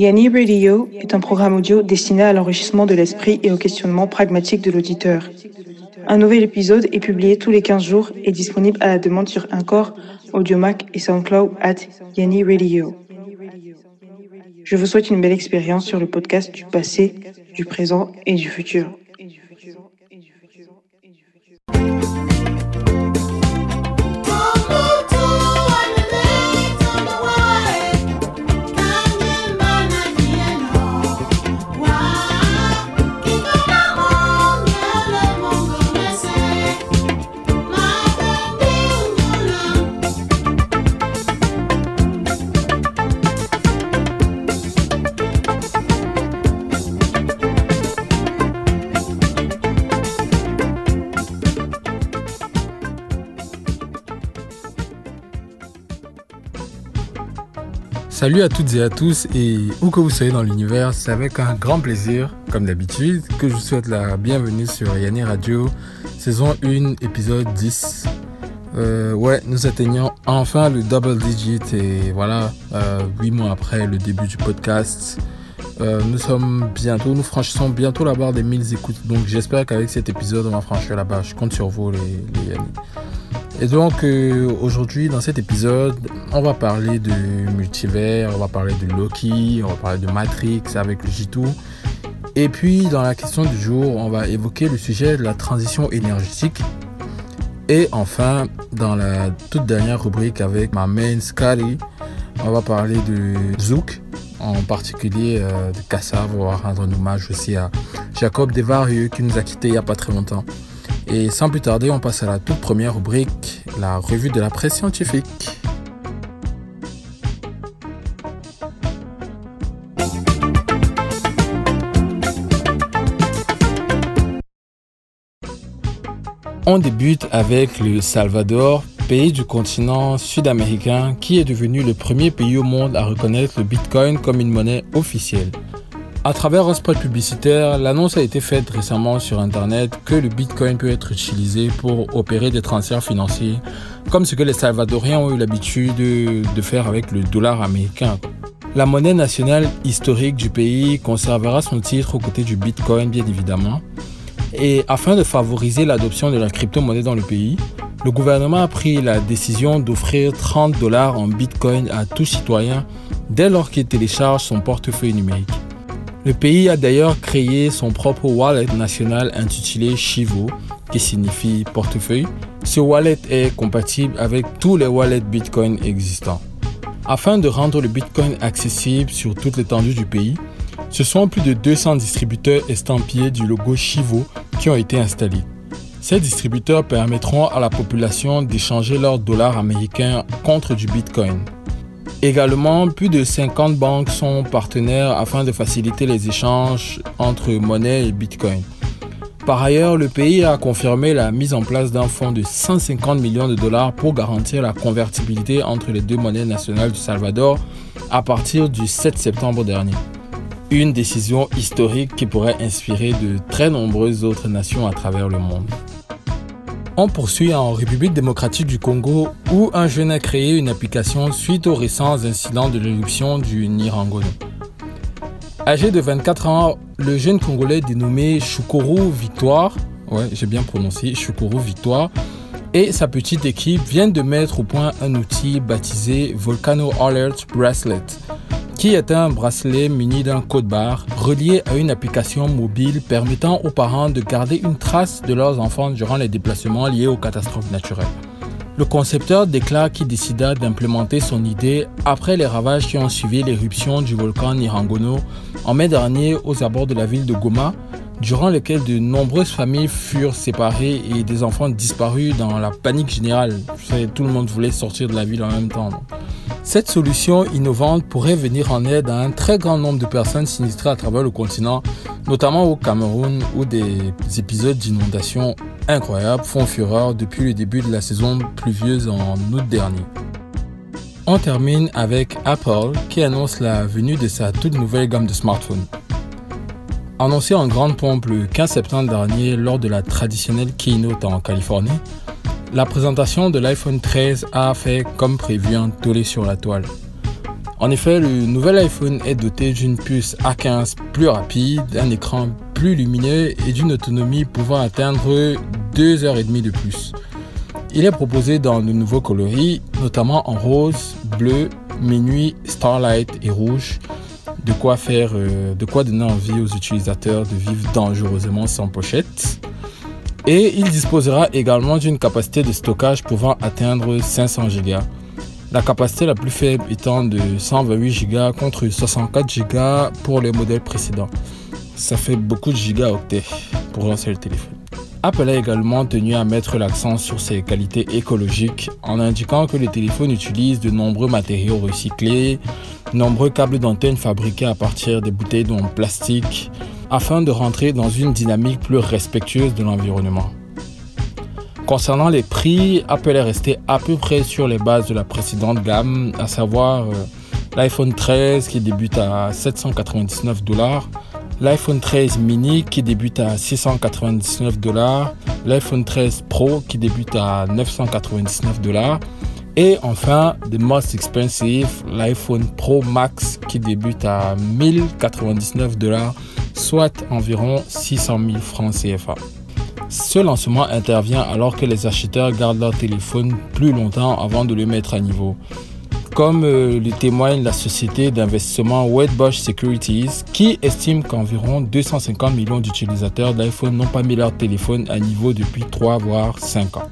Yanni Radio est un programme audio destiné à l'enrichissement de l'esprit et au questionnement pragmatique de l'auditeur. Un nouvel épisode est publié tous les 15 jours et disponible à la demande sur Encore, Audiomac et SoundCloud at Yanni Radio. Je vous souhaite une belle expérience sur le podcast du passé, du présent et du futur. Salut à toutes et à tous et où que vous soyez dans l'univers, c'est avec un grand plaisir, comme d'habitude, que je vous souhaite la bienvenue sur Yanni Radio, saison 1, épisode 10. Euh, ouais, nous atteignons enfin le double digit et voilà, euh, 8 mois après le début du podcast. Euh, nous sommes bientôt, nous franchissons bientôt la barre des 1000 écoutes. Donc j'espère qu'avec cet épisode, on va franchir la barre. Je compte sur vous, les, les. Et donc euh, aujourd'hui dans cet épisode, on va parler de multivers, on va parler de Loki, on va parler de Matrix avec le J2. Et puis dans la question du jour, on va évoquer le sujet de la transition énergétique. Et enfin, dans la toute dernière rubrique avec ma main Scary, on va parler de Zouk, en particulier euh, de Kassav. On va rendre un hommage aussi à Jacob Desvarieux qui nous a quittés il n'y a pas très longtemps. Et sans plus tarder, on passe à la toute première rubrique, la revue de la presse scientifique. On débute avec le Salvador, pays du continent sud-américain qui est devenu le premier pays au monde à reconnaître le Bitcoin comme une monnaie officielle. À travers un spot publicitaire, l'annonce a été faite récemment sur Internet que le Bitcoin peut être utilisé pour opérer des transferts financiers, comme ce que les Salvadoriens ont eu l'habitude de faire avec le dollar américain. La monnaie nationale historique du pays conservera son titre aux côtés du Bitcoin, bien évidemment. Et afin de favoriser l'adoption de la crypto-monnaie dans le pays, le gouvernement a pris la décision d'offrir 30 dollars en Bitcoin à tout citoyen dès lors qu'il télécharge son portefeuille numérique. Le pays a d'ailleurs créé son propre wallet national intitulé Chivo, qui signifie portefeuille. Ce wallet est compatible avec tous les wallets Bitcoin existants. Afin de rendre le Bitcoin accessible sur toute l'étendue du pays, ce sont plus de 200 distributeurs estampillés du logo Chivo qui ont été installés. Ces distributeurs permettront à la population d'échanger leurs dollars américains contre du Bitcoin. Également, plus de 50 banques sont partenaires afin de faciliter les échanges entre monnaie et Bitcoin. Par ailleurs, le pays a confirmé la mise en place d'un fonds de 150 millions de dollars pour garantir la convertibilité entre les deux monnaies nationales du Salvador à partir du 7 septembre dernier. Une décision historique qui pourrait inspirer de très nombreuses autres nations à travers le monde. On poursuit en République démocratique du Congo où un jeune a créé une application suite aux récents incidents de l'éruption du Nirangono. Âgé de 24 ans, le jeune Congolais dénommé Chukuru Victoire, ouais j'ai bien prononcé, Victoire, et sa petite équipe viennent de mettre au point un outil baptisé Volcano Alert Bracelet qui est un bracelet muni d'un code barre relié à une application mobile permettant aux parents de garder une trace de leurs enfants durant les déplacements liés aux catastrophes naturelles. Le concepteur déclare qu'il décida d'implémenter son idée après les ravages qui ont suivi l'éruption du volcan Nirangono en mai dernier aux abords de la ville de Goma, durant lequel de nombreuses familles furent séparées et des enfants disparus dans la panique générale. Tout le monde voulait sortir de la ville en même temps. Cette solution innovante pourrait venir en aide à un très grand nombre de personnes sinistrées à travers le continent, notamment au Cameroun où des épisodes d'inondation incroyables font fureur depuis le début de la saison pluvieuse en août dernier. On termine avec Apple qui annonce la venue de sa toute nouvelle gamme de smartphones. Annoncé en grande pompe le 15 septembre dernier lors de la traditionnelle keynote en Californie, la présentation de l'iPhone 13 a fait comme prévu un tollé sur la toile. En effet, le nouvel iPhone est doté d'une puce A15 plus rapide, d'un écran plus lumineux et d'une autonomie pouvant atteindre 2 heures et demie de plus. Il est proposé dans de nouveaux coloris, notamment en rose, bleu, minuit, starlight et rouge. De quoi faire, euh, de quoi donner envie aux utilisateurs de vivre dangereusement sans pochette. Et il disposera également d'une capacité de stockage pouvant atteindre 500 Go. La capacité la plus faible étant de 128 Go contre 64 Go pour les modèles précédents. Ça fait beaucoup de gigaoctets pour un seul téléphone. Apple a également tenu à mettre l'accent sur ses qualités écologiques en indiquant que les téléphones utilisent de nombreux matériaux recyclés, nombreux câbles d'antenne fabriqués à partir des bouteilles en plastique, afin de rentrer dans une dynamique plus respectueuse de l'environnement. Concernant les prix, Apple est resté à peu près sur les bases de la précédente gamme, à savoir euh, l'iPhone 13 qui débute à 799 dollars, l'iPhone 13 mini qui débute à 699 dollars, l'iPhone 13 Pro qui débute à 999 dollars et enfin, the most expensive, l'iPhone Pro Max qui débute à 1099 dollars, soit environ 600 000 francs CFA. Ce lancement intervient alors que les acheteurs gardent leur téléphone plus longtemps avant de le mettre à niveau. Comme euh, le témoigne la société d'investissement Wedbush Securities, qui estime qu'environ 250 millions d'utilisateurs d'iPhone n'ont pas mis leur téléphone à niveau depuis 3 voire 5 ans.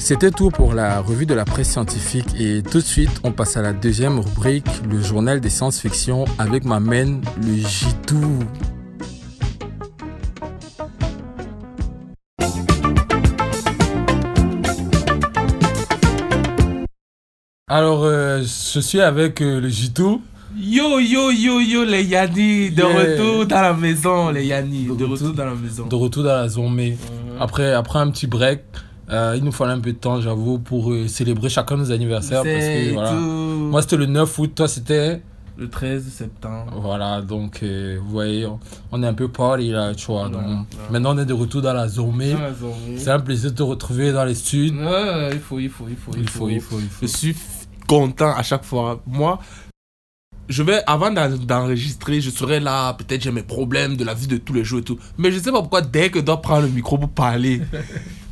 C'était tout pour la revue de la presse scientifique et tout de suite on passe à la deuxième rubrique, le journal des science-fiction avec ma main, le J2. Alors, euh, je suis avec euh, le Jitou. Yo, yo, yo, yo, les Yanni, de Yeah. retour dans la maison, les Yanni, de, De retour retour- dans la maison. De retour dans la zone, mais Mhm. après, après un petit break, euh, il nous fallait un peu de temps, j'avoue, pour euh, célébrer chacun nos anniversaires. Parce que, voilà. Moi, c'était le 9 août, toi, c'était? le 13 septembre. Voilà, donc, euh, vous voyez, on, on est un peu party là, tu vois. donc, Ouais. Maintenant, on est de retour dans la journée. c'est un plaisir de te retrouver dans les studios. Ouais, il faut, il faut, il faut, Il faut, il faut, il faut. Je suis content à chaque fois. Moi, je vais, avant d'en- d'enregistrer, je serai là, peut-être j'ai mes problèmes de la vie de tous les jours et tout. Mais je sais pas pourquoi, dès que je dois prendre le micro pour parler,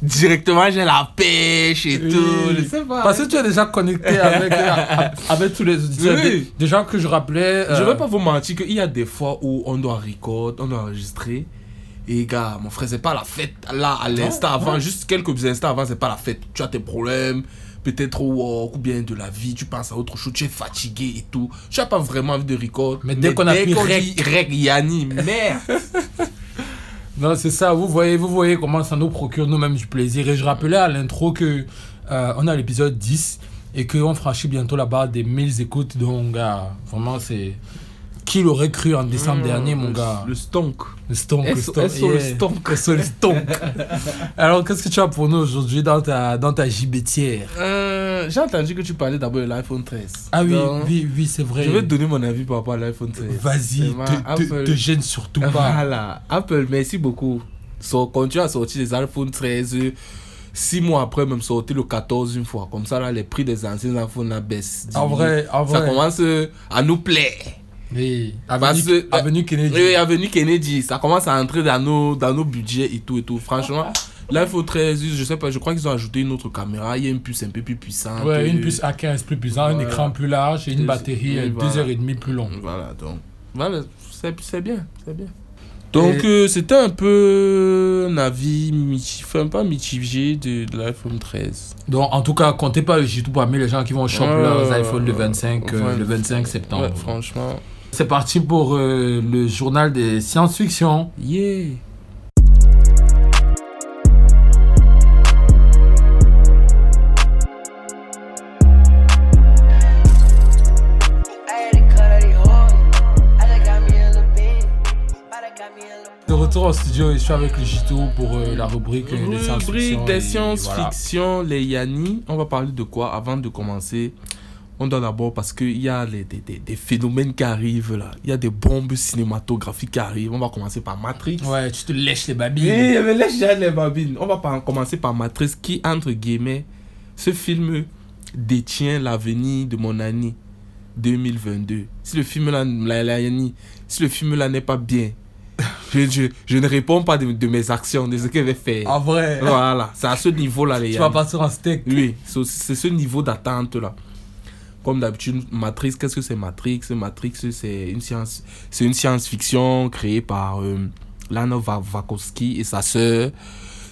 directement j'ai la pêche et Oui. tout. Je sais pas. Parce que tu es déjà connecté avec, euh, avec tous les auditeurs. Oui. Des, des gens que je rappelais. Je euh, vais pas vous mentir qu'il y a des fois où on doit record, on doit enregistrer. Et gars, mon frère, c'est pas la fête là à l'instant avant, juste quelques instants avant, c'est pas la fête. Tu as tes problèmes, peut-être au work ou bien de la vie, tu penses à autre chose, tu es fatigué et tout. Tu n'as pas vraiment envie de record. Mais dès qu'on rec- dit rec, Yanni, merde. Non, c'est ça. Vous voyez, vous voyez comment ça nous procure nous-mêmes du plaisir. Et je rappelais à l'intro que euh, on a l'épisode 10 et qu'on franchit bientôt la barre des 1000 écoutes. Donc, gars, vraiment, c'est. Qui l'aurait cru en décembre dernier, mon Le- gars Le stonk. Le stonk, le stonk. SO le stonk. SO le stonk. Alors, qu'est-ce que tu as pour nous aujourd'hui dans ta, dans ta gibetière? Euh, J'ai entendu que tu parlais d'abord de l'iPhone 13. Ah oui, Donc, oui, oui, c'est vrai. Je vais te donner mon avis par rapport à l'iPhone 13. Vas-y, te, te, Apple- te gêne surtout pas. Voilà, Apple, merci beaucoup. So, continue à sortir les iPhone 13. euh, Six mois après, même sortir le 14 une fois. Comme ça, là, les prix des anciens iPhones baissent. En vrai, en Ça vrai. commence euh, à nous plaire. Oui, Parce Avenue, que- Avenue Kennedy. Oui, Avenue Kennedy, ça commence à entrer dans nos, dans nos budgets et tout et tout. Franchement, l'iPhone 13, je sais pas, je crois qu'ils ont ajouté une autre caméra. Il y a une puce un peu plus puissante. Ouais, une euh, puce A15 plus puissante, un écran plus large et une Et- batterie oui, euh, voilà. deux heures et demie plus longue. Voilà, donc. Voilà, c'est c'est bien, c'est bien. Donc, euh, c'était un peu un avis mitigé, enfin, pas mitigé de, de l'iPhone 13. Donc, en tout cas, comptez pas le J2 parmi les gens qui vont choper leurs iPhones le ouais. 25, euh, Ouais. le 25 septembre. Ouais, franchement. C'est parti pour euh, le journal des science-fiction. Yeah. De retour au studio, je suis avec le J2 pour euh, la rubrique euh, des science-fiction. Rubrique des les Yanni. On va parler de quoi avant de commencer? On doit d'abord, parce qu'il y a les- des, des- des phénomènes qui arrivent là. Il y a des bombes cinématographiques qui arrivent. On va commencer par Matrix. Ouais, tu te lèches les Oui, babines. mais laisse déjà les babines. On va pas commencer par Matrice qui, entre guillemets, ce film détient l'avenir de mon ami. 2022. Si le film là, la- la- si le film là n'est pas bien, je, je, je ne réponds pas de, de mes actions, de ce que je vais faire. En vrai, Voilà, c'est à ce niveau-là, les tu vas partir en steak. Oui, c'est ce niveau d'attente là. Comme d'habitude, Matrix, qu'est-ce que c'est Matrix? Matrix, c'est une science, c'est une science-fiction créée par euh, Lana Wachowski et sa sœur.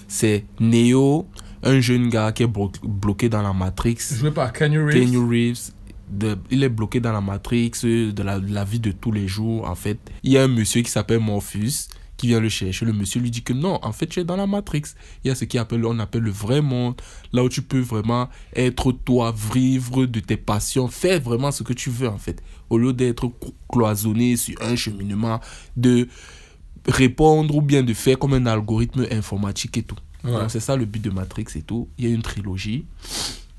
C'est Neo, un jeune gars qui est blo- bloqué dans la Matrix. Joué par Kenny Reeves. Keanu Reeves, de- il est bloqué dans la Matrix euh, de la, de la vie de tous les jours. En fait, il y a un monsieur qui s'appelle Morpheus qui vient le chercher. Le monsieur lui dit que non, en fait, tu es dans la Matrix. Il y a ce qu'on appelle, le vrai monde, là où tu peux vraiment être toi, vivre de tes passions, faire vraiment ce que tu veux, en fait. Au lieu d'être clo- cloisonné sur un cheminement, de répondre ou bien de faire comme un algorithme informatique et tout. Ouais. Donc, c'est ça le but de Matrix et tout. Il y a une trilogie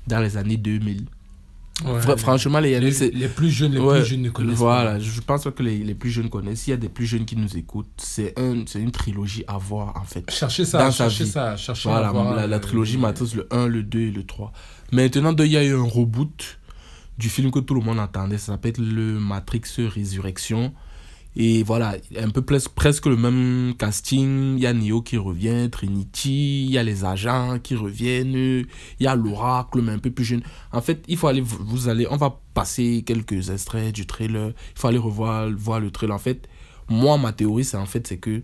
dans les années 2000. Ouais. Franchement, les, les, plus jeunes, les Ouais, plus jeunes ne connaissent voilà, je pense que les, les plus jeunes connaissent. S'il y a des plus jeunes qui nous écoutent, c'est un, c'est une trilogie à voir en fait. Cherchez ça, Dans sa cherchez vie. ça, cherchez Voilà, à voir, la, la euh, trilogie Matrix, le 1, le 2 et le 3. Maintenant, il y a eu un reboot du film que tout le monde attendait. Ça s'appelle le Matrix Résurrection. Et voilà, un peu pres- presque le même casting. Il y a Neo qui revient, Trinity, il y a les agents qui reviennent, il y a l'oracle, mais un peu plus jeune. En fait, il faut aller, vous vous allez, on va passer quelques extraits du trailer. Il faut aller revoir voir le trailer. En fait, moi, ma théorie, c'est en fait, c'est que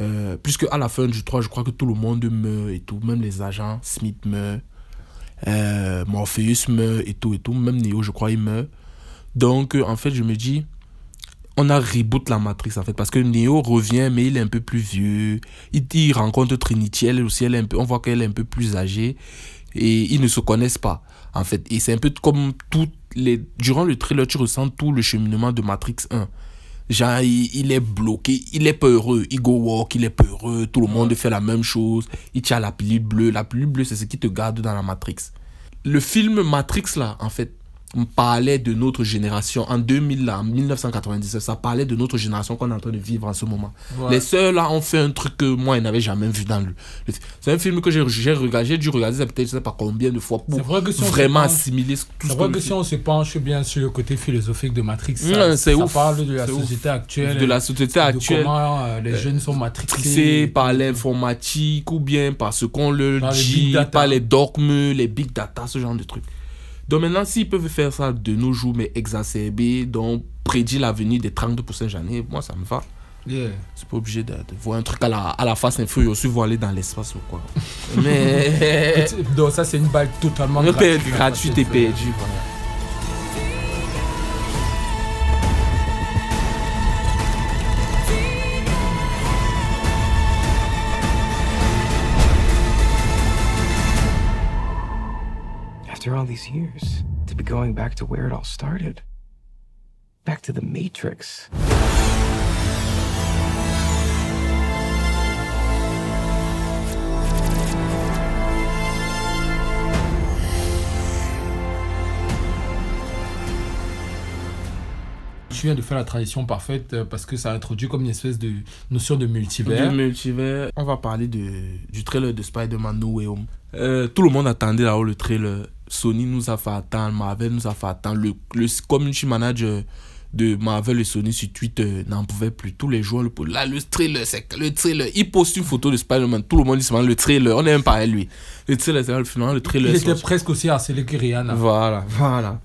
euh, puisque à la fin du 3, je crois que tout le monde meurt et tout, même les agents, Smith meurt, euh, Morpheus meurt et tout et tout, même Neo, je crois, il meurt. Donc, euh, en fait, je me dis, on a reboot la Matrix en fait, parce que Neo revient, mais il est un peu plus vieux. Il, rencontre Trinity, elle aussi, elle est un peu, on voit qu'elle est un peu plus âgée et ils ne se connaissent pas en fait. Et c'est un peu comme toutes les. Durant le trailer, tu ressens tout le cheminement de Matrix 1. Genre, il, il est bloqué, il est peureux. Il go walk, il est peureux. Tout le monde fait la même chose. Il tient la pilule bleue. La pilule bleue, c'est ce qui te garde dans la Matrix. Le film Matrix, là, en fait, on parlait de notre génération. En 2000, là, en 1997, ça parlait de notre génération qu'on est en train de vivre en ce moment. Ouais. Les sœurs, là, ont fait un truc que moi, ils n'avaient jamais vu dans le. le- c'est un film que j'ai regardé, j'ai dû regarder ça peut-être, je sais pas combien de fois pour vrai que si vraiment penche- assimiler tout C'est ce vrai que si on se penche bien sur le côté philosophique de Matrix, ça, c'est ça ouf. parle de la ouf. société actuelle, de la société de actuelle. comment euh, les jeunes sont matrixés. par l'informatique ou bien par ce qu'on leur les dit, par les dogmes, les big data, ce genre de trucs. Donc maintenant, s'ils peuvent faire ça de nos jours, mais exacerbé, donc prédit l'avenir des 30 prochaines années, moi ça me va. Yeah. C'est pas obligé de, de voir un truc à la, à la face inférieure aussi, vont aller dans l'espace ou quoi. mais. Donc ça c'est une balle totalement gratuite. gratuit et perdu. Voilà. After all these years, to be going back to where it all started. Back to the Matrix. Tu viens de faire la tradition parfaite euh, parce que ça introduit comme une espèce de notion de multivers. Du multivers, on va parler de, du trailer de Spider-Man No Way Home. Euh, tout le monde attendait là-haut le trailer. Sony nous a fait attendre, Marvel nous a fait attendre. Le, le community manager de Marvel et Sony sur Twitter n'en pouvait plus. Tous les jours, le, là, le trailer, c'est le trailer. Il poste une photo de Spider-Man. Tout le monde dit le trailer. On n'est même pas à lui. Le trailer, c'est le finalement le trailer. Il est était presque aussi harcelé que Rihanna. Voilà, voilà.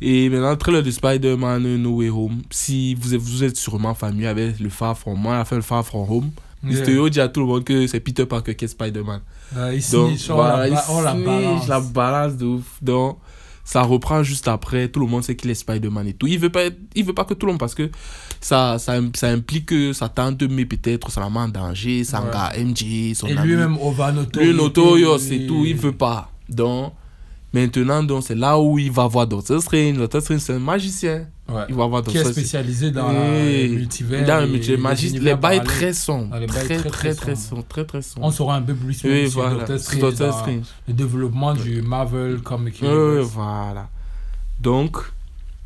Et maintenant, le trailer de Spider-Man No Way Home. Si vous êtes, vous êtes sûrement familier avec le Far From Moi, on a fait le Far From Home. Yeah. Mysterio dit à tout le monde que c'est Peter Parker qui est Spider-Man. Euh, ici, Donc, on, voilà, la, on la ici, balance. la balance de ouf. Donc, ça reprend juste après. Tout le monde sait qu'il est Spider-Man et tout. Il veut pas, être- il veut pas que tout le monde parce que ça, ça, ça implique que ça tente, mais peut-être ça la met en danger. Ça Ouais. MJ, son Et lui-même, on va noter. Lui, Notorious, c'est tout, il veut pas. Donc, maintenant, donc, c'est là où il va voir Doctor Strange. Doctor Strange, c'est un magicien. Ouais. Il va voir Qui est Doctor Strange. spécialisé dans le multivers. Dans le et multivers. les Magie, les bails très sombres. Ah, Très, très, très, très sombres. Très, très sombres. On saura un peu plus sur, voilà. Doctor Strange, Doctor Strange. le développement du Marvel Comic Universe. voilà. Donc,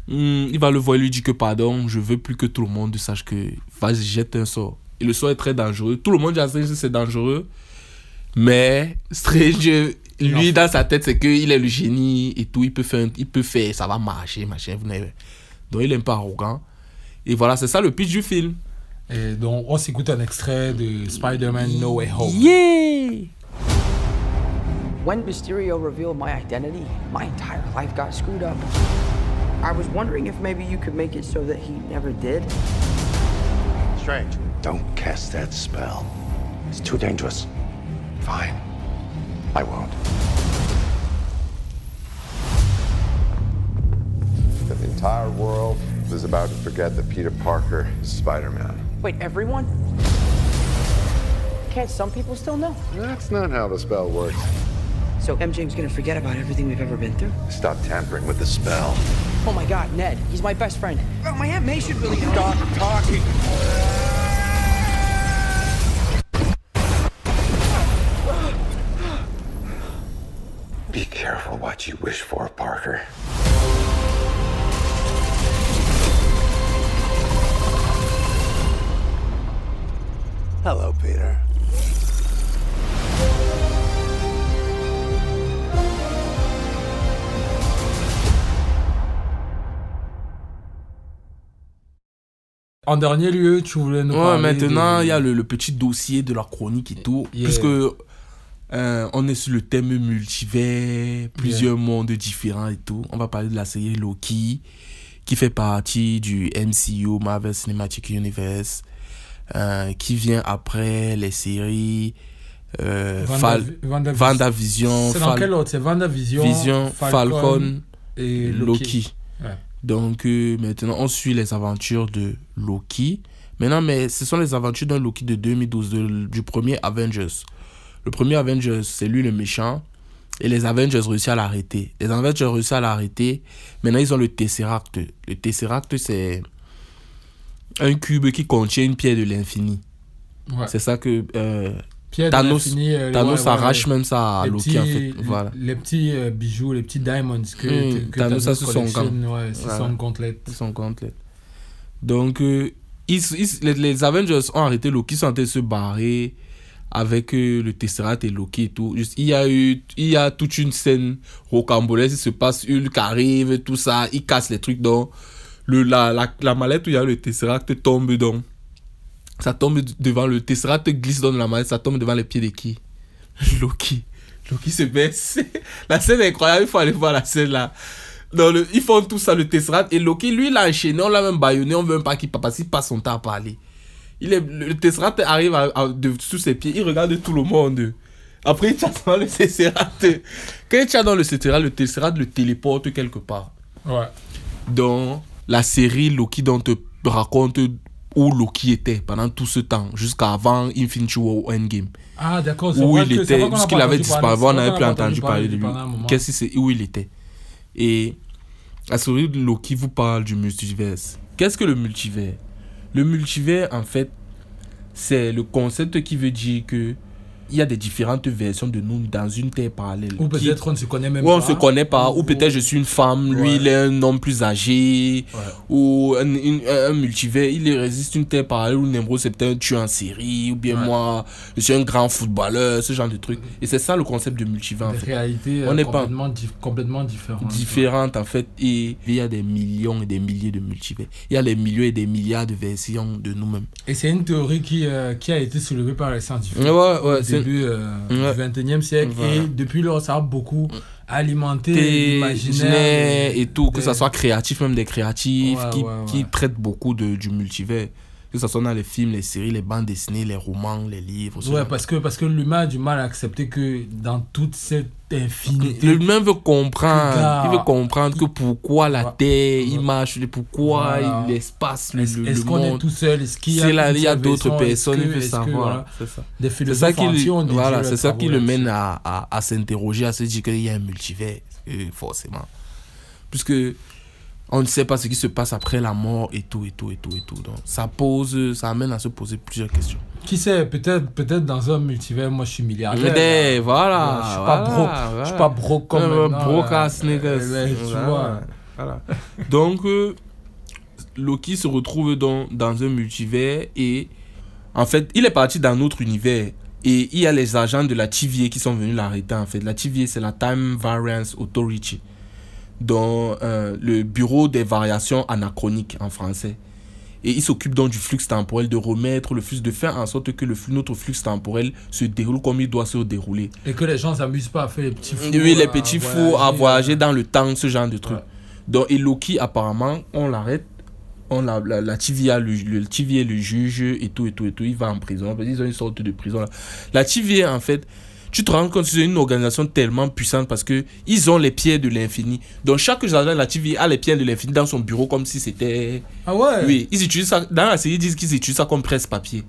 hum, il va le voir, il lui dit que pardon, je veux plus que tout le monde sache que vas-y, jette un sort. Et le sort est très dangereux. Tout le monde dit à Strange que c'est dangereux. Mais Strange, lui, dans sa tête, c'est qu'il est le génie et tout. Il peut faire, il peut faire ça va marcher, machin. vous n'avez- Donc, il est un peu arrogant. Et voilà, c'est ça le pitch du film. Et donc, on s'écoute un extrait de Spider-Man No Way Home. Yeah! When Mysterio revealed my identity, my entire life got screwed up. I was wondering if maybe you could make it so that he never did. Strange. Don't cast that spell. It's too dangerous. Fine. I won't. The entire world is about to forget that Peter Parker is Spider Man. Wait, everyone? Can't some people still know? That's not how the spell works. So MJ's gonna forget about everything we've ever been through? Stop tampering with the spell. Oh my god, Ned, he's my best friend. Oh, my Aunt May should really know. Stop talking. Be careful what you wish for, Parker. Hello, Peter. En dernier lieu, tu voulais nous Ouais, parler maintenant, de- il y a le, le petit dossier de la chronique et tout. Yeah. Puisque euh, on est sur le thème multivers, plusieurs mondes différents et tout. On va parler de la série Loki, qui fait partie du MCU, Marvel Cinematic Universe, euh, qui vient après les séries euh, Vanda- C'est dans quel C'est Vision, Falcon, et Loki. Loki. Ouais. Donc euh, maintenant, on suit les aventures de Loki. Maintenant, mais ce sont les aventures d'un Loki de 2012, de- du premier Avengers. Le premier Avengers, c'est lui le méchant. Et les Avengers réussissent à l'arrêter. Les Avengers réussissent à l'arrêter. Maintenant, ils ont le Tesseract. Le Tesseract, c'est un cube qui contient une pierre de l'infini. Ouais. C'est ça que euh, Thanos, euh, Thanos ouais, arrache ouais. même ça à Loki, petits, en fait. Voilà. les petits euh, bijoux, les petits diamonds que, Hmm, que Thanos, c'est son Voilà. son gauntlet. Ils sont complets. Donc, euh, ils, ils- les, les Avengers ont arrêté Loki, ils sont en train de se barrer avec euh, le Tesseract et Loki et tout. Il, y a eu, il y a toute une scène rocambolesque, il se passe Hulk arrive, tout ça, il casse les trucs dans le, la, la, la mallette où il y a le Tesseract tombe dans. Ça tombe devant le Tesseract, glisse dans la mallette, ça tombe devant les pieds de qui? Loki. Loki se baisse. la scène est incroyable, il faut aller voir la scène là. Ils font tout ça, le Tesseract. Et Loki, lui, il l'a enchaîné, on l'a même baïonné, on veut même pas qu'il il passe son temps à parler. Il est, le, Tesseract arrive à, à- de- sous ses pieds, il regarde tout le monde. Après, il tient dans le Tesseract. Quand il tient dans le Tesseract, le Tesseract le téléporte quelque part. Ouais. Dans la série Loki, dont on te raconte où Loki était pendant tout ce temps, jusqu'à avant Infinity War ou Endgame Ah, d'accord. où vrai il que- était, parce qu'il avait disparu, on n'avait plus entendu parler de lui. Qu'est-ce que c'est, où il était? Et la série Loki vous parle du multivers. Qu'est-ce que le multivers? Le multivers, en fait, c'est le concept qui veut dire que il y a des différentes versions de nous dans une terre parallèle. Ou qui- peut-être on ne se connaît même où pas. on se connaît pas, ou peut-être je suis une femme, lui Ouais. il est un homme plus âgé, Ouais. ou un, une- un multivers, il résiste une terre parallèle où Nemro c'est peut-être un tueur en série, ou bien Ouais. moi je suis un grand footballeur, ce genre de truc. Et c'est ça le concept de multivers en fait. réalités On euh, n'est pas- complètement, dif- complètement différentes. Différentes en fait, et il y a des millions et des milliers de multivers. Il y a des millions et des milliards de versions de nous-mêmes. Et c'est une théorie qui, euh, qui a été soulevée par les scientifiques Ouais, ouais, c'est- début euh, Ouais. du 21e siècle. Voilà. Et depuis lors, ça a beaucoup alimenté Des l'imaginaire. et tout, que ça soit créatif, même des créatifs Ouais, qui, qui traitent beaucoup de, du multivers. Que ce soit dans les films, les séries, les bandes dessinées, les romans, les livres. Ouais, parce que, parce que l'humain a du mal à accepter que dans toute cette infinité. L'humain veut comprendre. Gars, il veut comprendre que pourquoi la Ouais. Terre, il marche, pourquoi Voilà. l'espace, le, Est-ce le, est-ce le qu'on est monde. tout seul? Est-ce qu'il y a, a d'autres Est-ce personnes, il veut est-ce savoir. C'est ça. Des philosophes qui, voilà, c'est ça qui le mène à, à, à s'interroger, à se dire qu'il y a un multivers, euh, forcément. Puisque on ne sait pas ce qui se passe après la mort et tout, et tout, et tout, et tout. Donc ça pose, ça amène à se poser plusieurs questions. Qui sait, peut-être peut dans un multivers, moi je suis milliardaire. Voilà, Je suis pas broke. voilà. Je suis pas broke comme Euh, broke ass niggas. Euh, ouais, tu Voilà, vois. voilà. Donc, euh, Loki se retrouve dans, dans un multivers et en fait, il est parti dans notre univers Et il y a les agents de la TVA qui sont venus l'arrêter en fait. La TVA, c'est la Time Variance Authority, dont euh, le bureau des variations anachroniques en français. Et il s'occupe donc du flux temporel, de remettre le flux, de faire en sorte que le flux, notre flux temporel se déroule comme il doit se dérouler. Et que les gens s'amusent pas à faire les petits fous. Oui, les petits fous à voyager dans le temps, ce genre de truc. Ouais. Donc, et Loki, apparemment, on l'arrête. On la, la, la TVA, le, le TVA le juge et tout, et tout, et tout. Il va en prison. Ils ont une sorte de prison là. La TVA, en fait, tu te rends compte que c'est une organisation tellement puissante parce que ils ont les pierres de l'infini. Donc, chaque agent de la TVA a les pierres de l'infini dans son bureau comme si c'était. Ah ouais? Oui, ils utilisent ça. Dans la série, ils disent qu'ils utilisent ça comme presse-papier.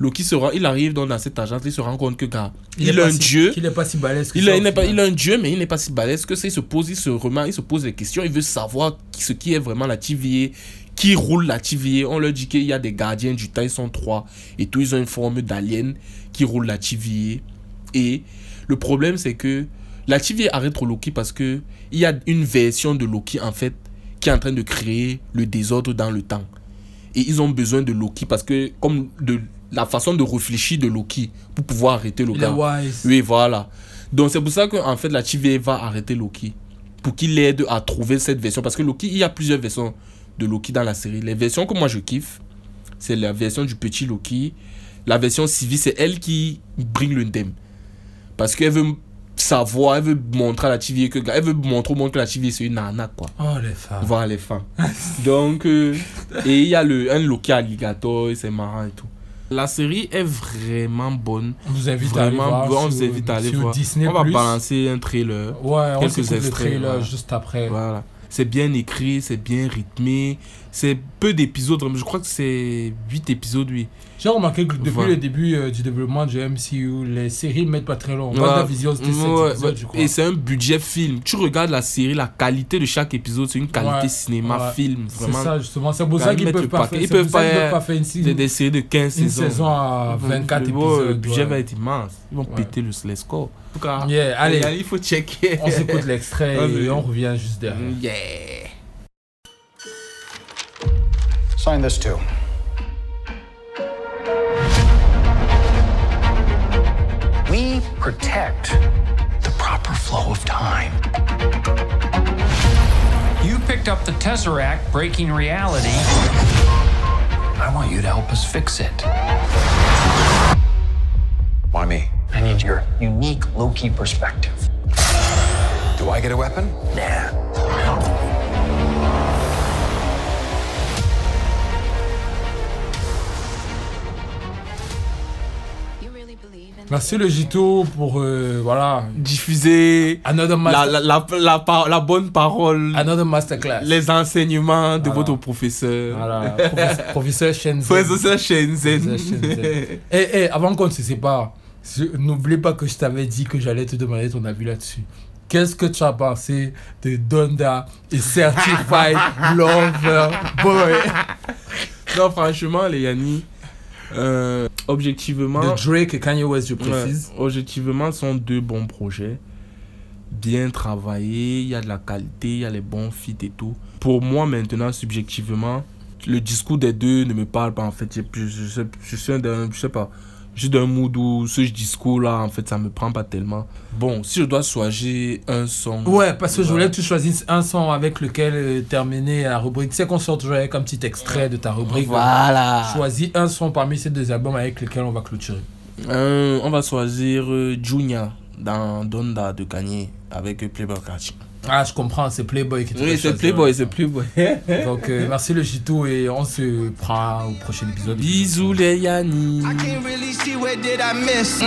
Loki se rend, il arrive donc dans cette agence, il se rend compte que, gars, il, est un si- dieu. Qu'il est pas si balèze que Il, ça, il, n'est pas, il a un dieu, mais il n'est pas si balèze que ça. Il se pose, il se remet, il se pose des questions. Il veut savoir ce qui est vraiment la TVA, qui roule la TVA. On leur dit qu'il y a des gardiens du temps, ils sont trois. Et tous, ils ont une forme d'alien qui roule la TVA. Et le problème, c'est que la TVA arrête Loki parce que il y a une version de Loki, en fait, qui est en train de créer le désordre dans le temps. Et ils ont besoin de Loki parce que, comme de la façon de réfléchir de Loki pour pouvoir arrêter le gars. Oui, voilà. Donc c'est pour ça qu'en fait la TVA va arrêter Loki. Pour qu'il aide à trouver cette version. Parce que Loki, il y a plusieurs versions de Loki dans la série. Les versions que moi je kiffe, c'est la version du petit Loki. La version civile, c'est elle qui bring le thème. Parce qu'elle veut savoir, elle veut montrer à la TVA que, elle veut montrer au monde que la TVA c'est une arnaque quoi. Oh les femmes. Voir les femmes. Donc, euh, et il y a le, un Loki alligator, c'est marrant et tout. La série est vraiment bonne. On vous invite à aller Vraiment voir. on vous invite à aller voir. Disney+. on va balancer un trailer. Ouais, on quelques s'écoute le extraits, trailer voilà. juste après. Voilà. C'est bien écrit, c'est bien rythmé. C'est peu d'épisodes. Je crois que c'est 8 épisodes, oui. J'ai remarqué que depuis Voilà. le début euh, du développement du MCU, les séries mettent pas très long. Ouais. WandaVision, c'était 7 Ouais, épisodes, ouais. je crois. Et c'est un budget film. Tu regardes la série, la qualité de chaque épisode, c'est une qualité Ouais, cinéma, ouais. film. C'est ça, justement. C'est pour ça ils qu'ils mettent peuvent pas faire ils peuvent pas- faire une, C'est des séries de 15 une saisons. saison à Ils vont- 24 le- bon, Le épisodes. budget va être immense. Ils vont péter le, les scores. En tout cas, Yeah, allez, il faut checker. on s'écoute l'extrait Vas-y. et on revient juste derrière. Yeah. Sign this too. We protect the proper flow of time. You picked up the Tesseract, breaking reality. I want you to help us fix it. Why me? I need your unique Loki perspective. Do I get a weapon? Nah. Merci le Gito pour, euh, voilà, Diffuser another, la, master, la, la, la, la bonne parole, another masterclass. les enseignements de Voilà. votre professeur. Voilà, professeur, professeur Shenzhen. Professeur Shenzhen. Professeur Shenzhen. Eh, eh, avant qu'on ne se sépare, n'oublie pas que je t'avais dit que j'allais te demander ton avis là-dessus. Qu'est-ce que tu as pensé de Donda et Certified Lover Boy? Non, franchement, les Yanni, euh, objectivement, de Drake et Kanye West, je ouais, précise. objectivement, sont deux bons projets. Bien travaillés, il y a de la qualité, il y a les bons feats et tout. Pour moi, maintenant, subjectivement, le discours des deux ne me parle pas en fait. Je, je, je, je je sais pas, suis d'un mood où ce discours-là, en fait, ça me prend pas tellement. Bon, si je dois choisir un son. Ouais, parce que je voulais que tu choisisses un son avec lequel euh, terminer la rubrique. Tu sais qu'on sort toujours avec un petit extrait de ta rubrique. Voilà. Choisis un son parmi ces deux albums avec lesquels on va clôturer. Euh, on va choisir euh, Junior dans Donda de Kanye avec Playboy Carti. Ah, je comprends, c'est Playboy qui te Oui, c'est. Playboy, c'est Playboy. Donc, euh, merci le Gito et on se prend au prochain épisode. Bisous les Yanni. can't really see where did I miss.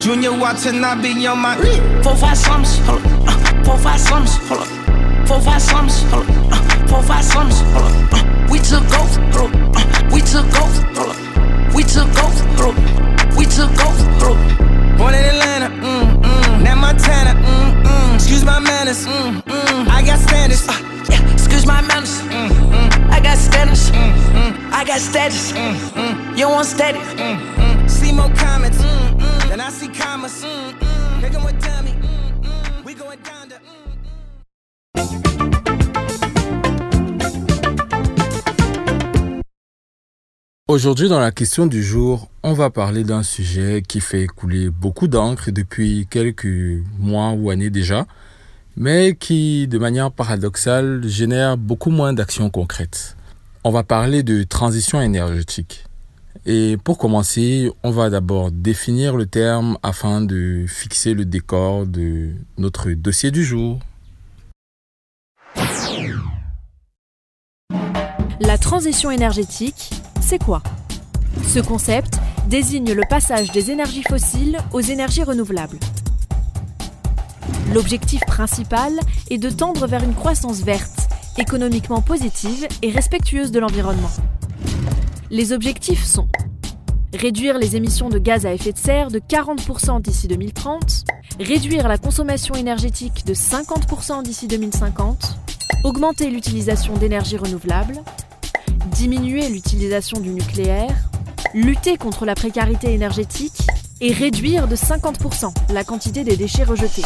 Junior Watanabe on my Four five sums, hold up. Four five sums, hold up. Four five sums, hold up. Four five sums, hold up. We took off, hold up. We took off, hold up. We took off, hold up. We took off, hold up. Born in Atlanta, mm, mm. Now Montana, mm, mm. Excuse my manners, mm, mm. I got standards. Uh, yeah, excuse my manners. Mm, mm, I got standards. mm, mm, I got status. mm, mm, You want steady? mm, mm. See more comments, mm, mm. Then I see commas, mm, mm. Nigga with dummy, mm, mm. We going down to. Mm, mm. Aujourd'hui, dans la question du jour, on va parler d'un sujet qui fait couler beaucoup d'encre depuis quelques mois ou années déjà, mais qui, de manière paradoxale, génère beaucoup moins d'actions concrètes. On va parler de transition énergétique. Et pour commencer, on va d'abord définir le terme afin de fixer le décor de notre dossier du jour. La transition énergétique, c'est quoi? Ce concept désigne le passage des énergies fossiles aux énergies renouvelables. L'objectif principal est de tendre vers une croissance verte, économiquement positive et respectueuse de l'environnement. Les objectifs sont réduire les émissions de gaz à effet de serre de 40% d'ici 2030, réduire la consommation énergétique de 50% d'ici 2050, augmenter l'utilisation d'énergies renouvelables, diminuer l'utilisation du nucléaire, lutter contre la précarité énergétique et réduire de 50% la quantité des déchets rejetés.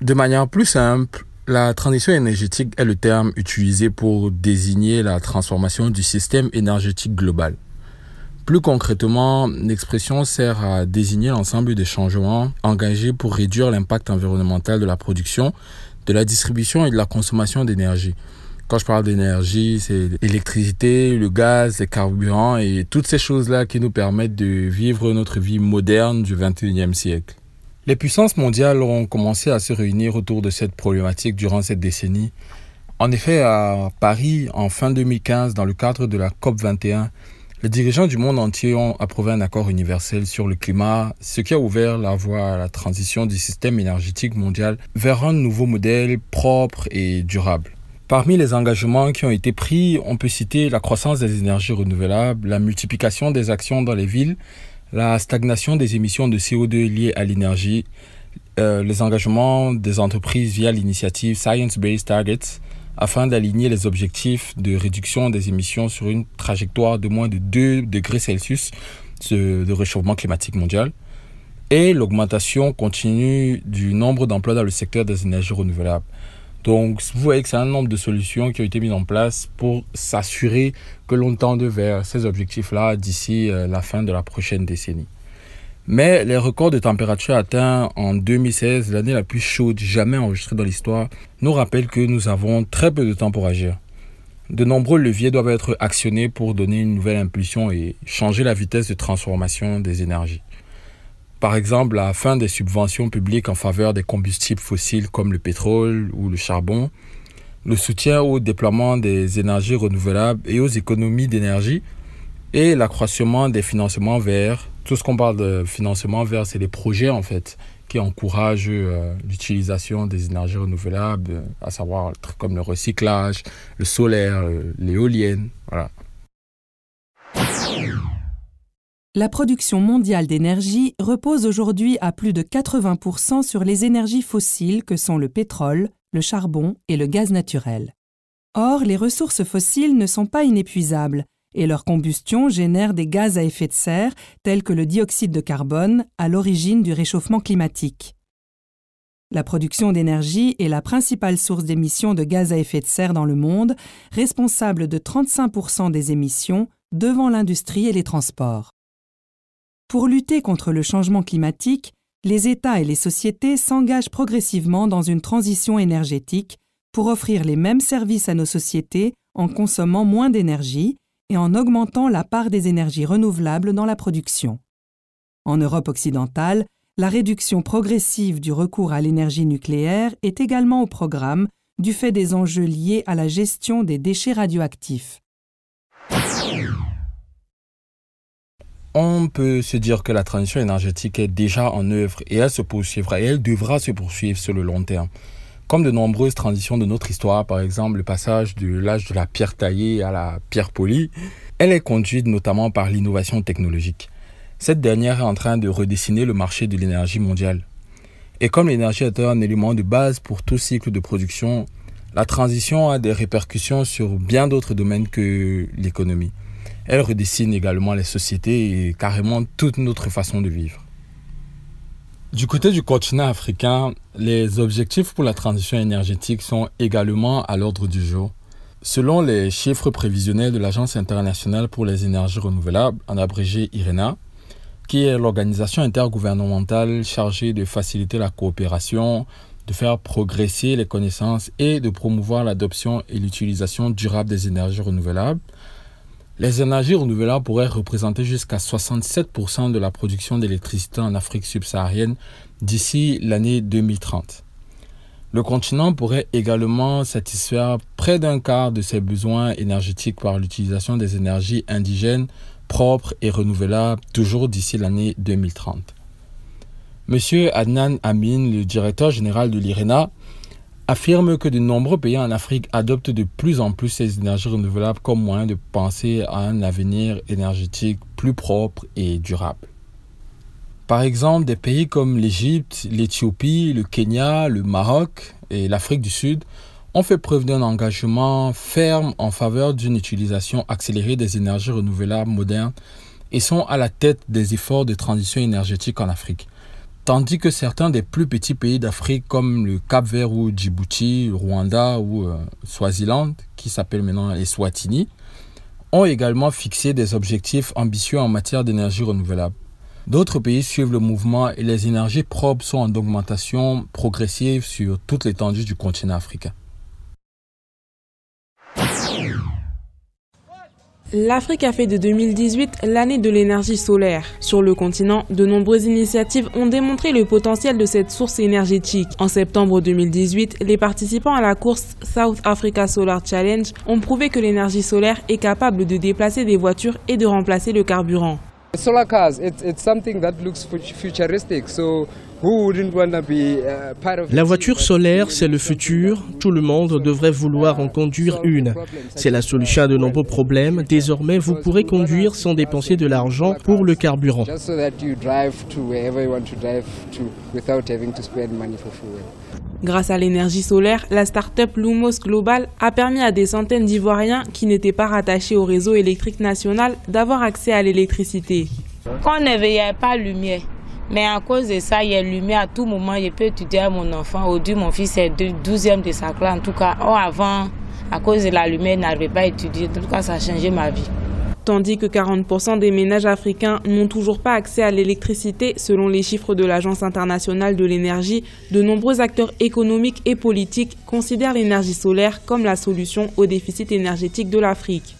De manière plus simple, la transition énergétique est le terme utilisé pour désigner la transformation du système énergétique global. Plus concrètement, l'expression sert à désigner l'ensemble des changements engagés pour réduire l'impact environnemental de la production, de la distribution et de la consommation d'énergie. Quand je parle d'énergie, c'est l'électricité, le gaz, les carburants et toutes ces choses-là qui nous permettent de vivre notre vie moderne du 21e siècle. Les puissances mondiales ont commencé à se réunir autour de cette problématique durant cette décennie. En effet, à Paris, en fin 2015, dans le cadre de la COP 21, les dirigeants du monde entier ont approuvé un accord universel sur le climat, ce qui a ouvert la voie à la transition du système énergétique mondial vers un nouveau modèle propre et durable. Parmi les engagements qui ont été pris, on peut citer la croissance des énergies renouvelables, la multiplication des actions dans les villes, la stagnation des émissions de CO2 liées à l'énergie, euh, les engagements des entreprises via l'initiative Science-Based Targets afin d'aligner les objectifs de réduction des émissions sur une trajectoire de moins de 2 degrés Celsius de réchauffement climatique mondial et l'augmentation continue du nombre d'emplois dans le secteur des énergies renouvelables. Donc, vous voyez que c'est un nombre de solutions qui ont été mises en place pour s'assurer que l'on tende vers ces objectifs-là d'ici euh, la fin de la prochaine décennie. Mais les records de température atteints en 2016, l'année la plus chaude jamais enregistrée dans l'histoire, nous rappellent que nous avons très peu de temps pour agir. De nombreux leviers doivent être actionnés pour donner une nouvelle impulsion et changer la vitesse de transformation des énergies. Par exemple, la fin des subventions publiques en faveur des combustibles fossiles comme le pétrole ou le charbon, le soutien au déploiement des énergies renouvelables et aux économies d'énergie, et l'accroissement des financements verts. Tout ce qu'on parle de financement vert, c'est les projets en fait qui encouragent euh, l'utilisation des énergies renouvelables, à savoir comme le recyclage, le solaire, l'éolienne, voilà. La production mondiale d'énergie repose aujourd'hui à plus de 80% sur les énergies fossiles que sont le pétrole, le charbon et le gaz naturel. Or, les ressources fossiles ne sont pas inépuisables et leur combustion génère des gaz à effet de serre tels que le dioxyde de carbone à l'origine du réchauffement climatique. La production d'énergie est la principale source d'émissions de gaz à effet de serre dans le monde, responsable de 35% des émissions devant l'industrie et les transports. Pour lutter contre le changement climatique, les États et les sociétés s'engagent progressivement dans une transition énergétique pour offrir les mêmes services à nos sociétés en consommant moins d'énergie et en augmentant la part des énergies renouvelables dans la production. En Europe occidentale, la réduction progressive du recours à l'énergie nucléaire est également au programme du fait des enjeux liés à la gestion des déchets radioactifs. on peut se dire que la transition énergétique est déjà en œuvre et elle se poursuivra et elle devra se poursuivre sur le long terme. Comme de nombreuses transitions de notre histoire, par exemple le passage de l'âge de la pierre taillée à la pierre polie, elle est conduite notamment par l'innovation technologique. Cette dernière est en train de redessiner le marché de l'énergie mondiale. Et comme l'énergie est un élément de base pour tout cycle de production, la transition a des répercussions sur bien d'autres domaines que l'économie. Elle redessine également les sociétés et carrément toute notre façon de vivre. Du côté du continent africain, les objectifs pour la transition énergétique sont également à l'ordre du jour. Selon les chiffres prévisionnels de l'Agence internationale pour les énergies renouvelables, en abrégé IRENA, qui est l'organisation intergouvernementale chargée de faciliter la coopération, de faire progresser les connaissances et de promouvoir l'adoption et l'utilisation durable des énergies renouvelables, les énergies renouvelables pourraient représenter jusqu'à 67% de la production d'électricité en Afrique subsaharienne d'ici l'année 2030. Le continent pourrait également satisfaire près d'un quart de ses besoins énergétiques par l'utilisation des énergies indigènes propres et renouvelables toujours d'ici l'année 2030. Monsieur Adnan Amin, le directeur général de l'IRENA, affirme que de nombreux pays en Afrique adoptent de plus en plus ces énergies renouvelables comme moyen de penser à un avenir énergétique plus propre et durable. Par exemple, des pays comme l'Égypte, l'Éthiopie, le Kenya, le Maroc et l'Afrique du Sud ont fait preuve d'un engagement ferme en faveur d'une utilisation accélérée des énergies renouvelables modernes et sont à la tête des efforts de transition énergétique en Afrique. Tandis que certains des plus petits pays d'Afrique comme le Cap Vert ou Djibouti, Rwanda ou euh, Swaziland, qui s'appellent maintenant les Swatini, ont également fixé des objectifs ambitieux en matière d'énergie renouvelable. D'autres pays suivent le mouvement et les énergies propres sont en augmentation progressive sur toute l'étendue du continent africain. L'Afrique a fait de 2018 l'année de l'énergie solaire. Sur le continent, de nombreuses initiatives ont démontré le potentiel de cette source énergétique. En septembre 2018, les participants à la course South Africa Solar Challenge ont prouvé que l'énergie solaire est capable de déplacer des voitures et de remplacer le carburant. Solar cars, it's, something that looks futuristic. So la voiture solaire, c'est le futur. Tout le monde devrait vouloir en conduire une. C'est la solution à de nombreux problèmes. Désormais, vous pourrez conduire sans dépenser de l'argent pour le carburant. Grâce à l'énergie solaire, la start-up Lumos Global a permis à des centaines d'Ivoiriens qui n'étaient pas rattachés au réseau électrique national d'avoir accès à l'électricité. Quand on n'avait pas lumière, mais à cause de ça, il y a lumière à tout moment. Je peux étudier à mon enfant. Aujourd'hui, mon fils est 12e de sa classe. En tout cas, oh, avant, à cause de la lumière, il n'arrivait pas à étudier. En tout cas, ça a changé ma vie. Tandis que 40% des ménages africains n'ont toujours pas accès à l'électricité, selon les chiffres de l'Agence internationale de l'énergie, de nombreux acteurs économiques et politiques considèrent l'énergie solaire comme la solution au déficit énergétique de l'Afrique.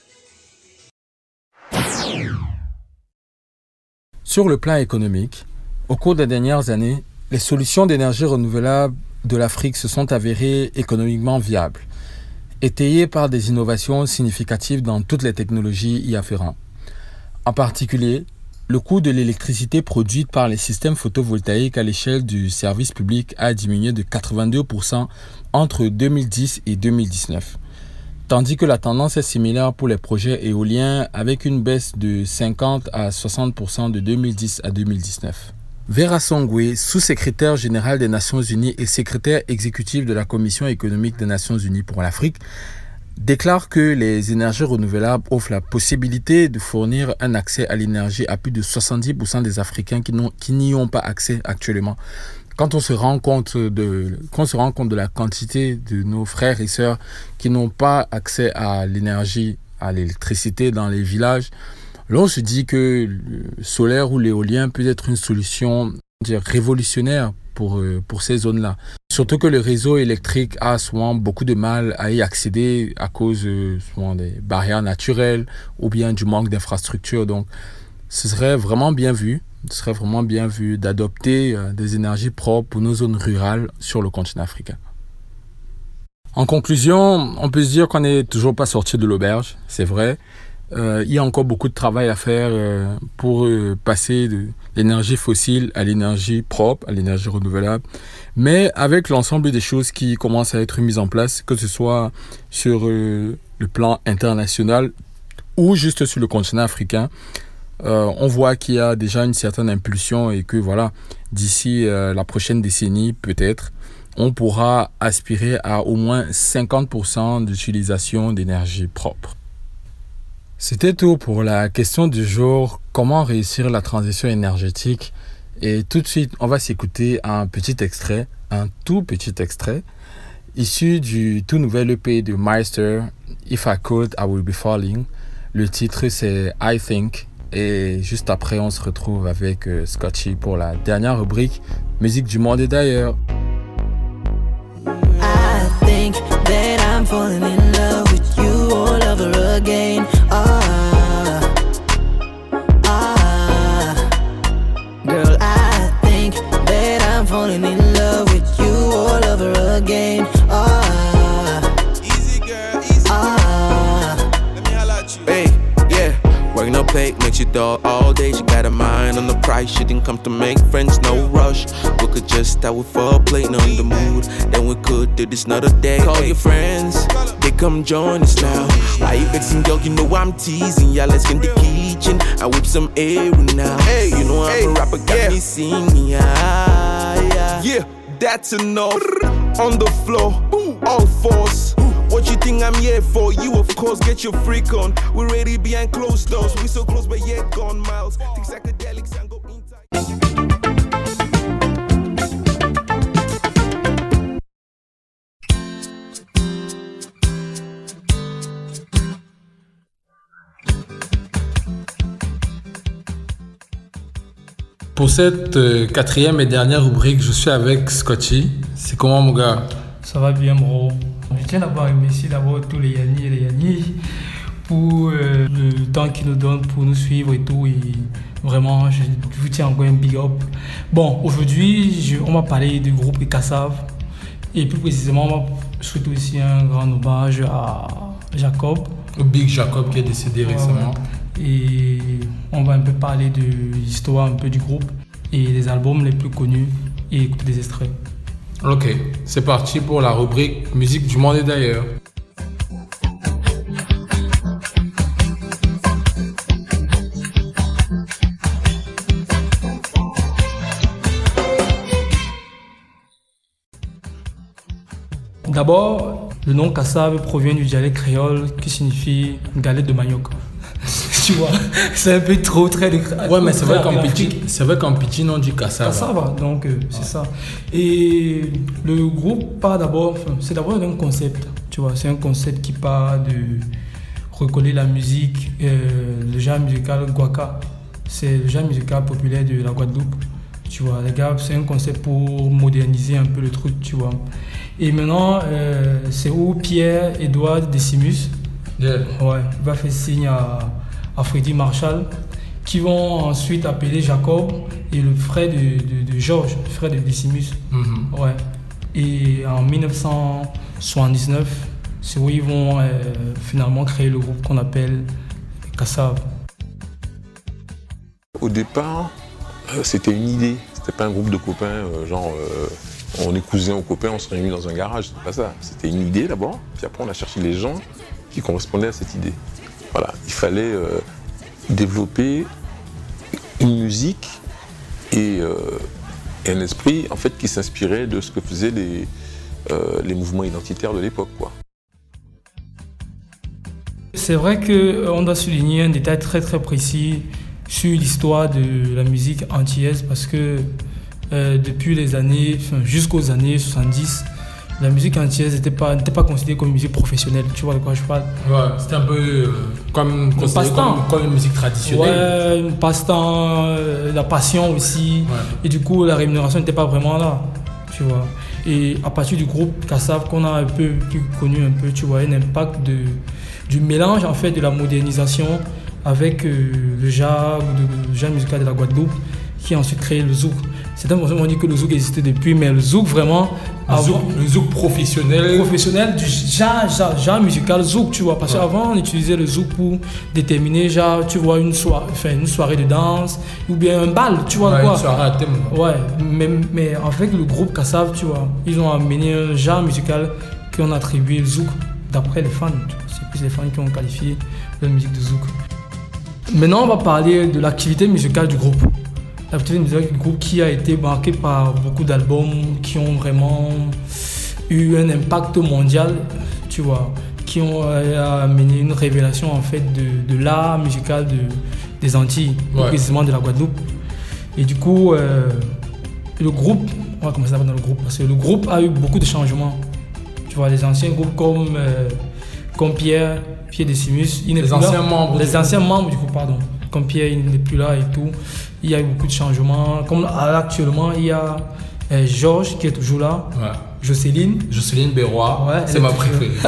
Sur le plan économique, au cours des dernières années, les solutions d'énergie renouvelable de l'Afrique se sont avérées économiquement viables, étayées par des innovations significatives dans toutes les technologies y afférentes. En particulier, le coût de l'électricité produite par les systèmes photovoltaïques à l'échelle du service public a diminué de 82% entre 2010 et 2019, tandis que la tendance est similaire pour les projets éoliens avec une baisse de 50 à 60% de 2010 à 2019. Vera Songwe, sous-secrétaire général des Nations Unies et secrétaire exécutif de la Commission économique des Nations Unies pour l'Afrique, déclare que les énergies renouvelables offrent la possibilité de fournir un accès à l'énergie à plus de 70% des Africains qui n'y ont pas accès actuellement. Quand on se rend compte de la quantité de nos frères et sœurs qui n'ont pas accès à l'énergie, à l'électricité dans les villages, Là, on se dit que le solaire ou l'éolien peut être une solution révolutionnaire pour, euh, pour ces zones-là. Surtout que le réseau électrique a souvent beaucoup de mal à y accéder à cause euh, souvent des barrières naturelles ou bien du manque d'infrastructures. Donc, ce serait vraiment bien vu, ce serait vraiment bien vu d'adopter euh, des énergies propres pour nos zones rurales sur le continent africain. En conclusion, on peut se dire qu'on n'est toujours pas sorti de l'auberge, c'est vrai. Euh, il y a encore beaucoup de travail à faire euh, pour euh, passer de l'énergie fossile à l'énergie propre, à l'énergie renouvelable. Mais avec l'ensemble des choses qui commencent à être mises en place, que ce soit sur le plan international ou juste sur le continent africain, on voit qu'il y a déjà une certaine impulsion et que voilà, d'ici la prochaine décennie, peut-être, on pourra aspirer à au moins 50% d'utilisation d'énergie propre. C'était tout pour la question du jour, comment réussir la transition énergétique? Et tout de suite, on va s'écouter un petit extrait, un tout petit extrait, issu du tout nouvel EP de Meister, If I Could, I Would Be Falling. Le titre c'est I Think. Et juste après, on se retrouve avec euh, Scotchy pour la dernière rubrique Musique du monde et d'ailleurs. I think that I'm falling in love again. Ah, Pay makes you dull all day. She got a mind on the price. She didn't come to make friends, no rush. We could just start with foreplay, on the mood. Then we could do this another day. Call your friends, they come join us now. Why you vexing, girl? You know I'm teasing. Yeah, let's get in the kitchen. I whip some air now. Hey, you know I'm a rapper, got me singing. Yeah, yeah. Yeah, that's enough. On the floor, all fours. What you think I'm here for? You, of course, get your freak on. We're ready behind closed doors. We so close, but yet gone miles. Think psychedelics and go inside. Pour cette euh, quatrième et dernière rubrique, je suis avec Scotchy. C'est comment mon gars? Ça va bien, bro. Je tiens d'abord à remercier d'abord tous les Yannis et les Yannis pour euh, le temps qu'ils nous donnent pour nous suivre et tout. Et vraiment, je vous tiens encore un big up. Bon, aujourd'hui, on va parler du groupe Kassav. Et plus précisément, on va souhaiter aussi un grand hommage à Jacob. Le Big Jacob qui est décédé récemment. Et on va un peu parler de l'histoire un peu du groupe et des albums les plus connus et écouter des extraits. Ok, c'est parti pour la rubrique Musique du monde et d'ailleurs. D'abord, le nom Kassav provient du dialecte créole qui signifie galette de manioc. Tu vois, c'est un peu trop très. Ouais, mais c'est vrai qu'en petit, c'est vrai qu'en petit, on dit cassava. Cassava, donc euh, c'est ça. Et le groupe part d'abord, c'est d'abord un concept, tu vois, c'est un concept qui part de recoller la musique, euh, le genre musical guaca. C'est le genre musical populaire de la Guadeloupe, tu vois. Les gars, c'est un concept pour moderniser un peu le truc, tu vois. Et maintenant, euh, c'est où Pierre-Edouard Decimus ouais, va faire signe à, à Freddy Marshall, qui vont ensuite appeler Jacob et le frère de, de, de Georges, le frère de Decimus. Mhm. Ouais. Et en 1979, c'est où ils vont euh, finalement créer le groupe qu'on appelle Kassav. Au départ, euh, c'était une idée. C'était pas un groupe de copains, euh, genre euh, on est cousins ou copains, on se réunit dans un garage. C'était pas ça. C'était une idée d'abord, puis après on a cherché les gens qui correspondaient à cette idée. Voilà, il fallait euh, développer une musique et, euh, et un esprit en fait qui s'inspirait de ce que faisaient les, euh, mouvements identitaires de l'époque. C'est vrai qu'on doit souligner un détail très très précis sur l'histoire de la musique antillaise parce que depuis les années, enfin, jusqu'aux années 70, la musique antillaise n'était pas, considérée comme une musique professionnelle. Tu vois de quoi je parle? Ouais, c'était un peu euh, comme, comme, comme une musique traditionnelle. Ouais, un passe-temps, euh, la passion aussi. Et du coup, la rémunération n'était pas vraiment là, tu vois. Et à partir du groupe Kassav, qu'on a un peu plus connu, un peu, tu vois, un impact de, du mélange en fait de la modernisation avec euh, le genre, le genre musical de la Guadeloupe, qui a ensuite créé le zouk. Certains personnes ont dit que le zouk existait depuis, mais le zouk vraiment. Le zouk- le zouk professionnel. Professionnel du genre, genre, genre musical zouk, tu vois. Parce qu'avant, on utilisait le zouk pour déterminer, genre, tu vois, une, soirée, enfin, une soirée de danse ou bien un bal, tu vois Ouais, quoi. une soirée à thème. Ouais, mais, mais avec le groupe Kassav, tu vois, ils ont amené un genre musical qu'on attribué zouk d'après les fans. C'est plus les fans qui ont qualifié la musique de zouk. Maintenant, on va parler de l'activité musicale du groupe. L'activité musicale du groupe qui a été marquée par beaucoup d'albums qui ont vraiment eu un impact mondial, tu vois, qui ont euh, amené une révélation en fait de, de l'art musical de, des Antilles, Ouais. précisément de la Guadeloupe. Et du coup, euh, le groupe, on va commencer dans le groupe, parce que le groupe a eu beaucoup de changements. Tu vois, les anciens groupes comme, euh, comme Pierre, Pierre Decimus, Les anciens membres Les anciens membres du groupe, pardon. Comme Pierre, n'est plus là et tout. Il y a eu beaucoup de changements. Comme là, actuellement, il y a euh, Georges qui est toujours là. Ouais. Jocelyne. Jocelyne Berroy, Ouais, c'est ma préférée.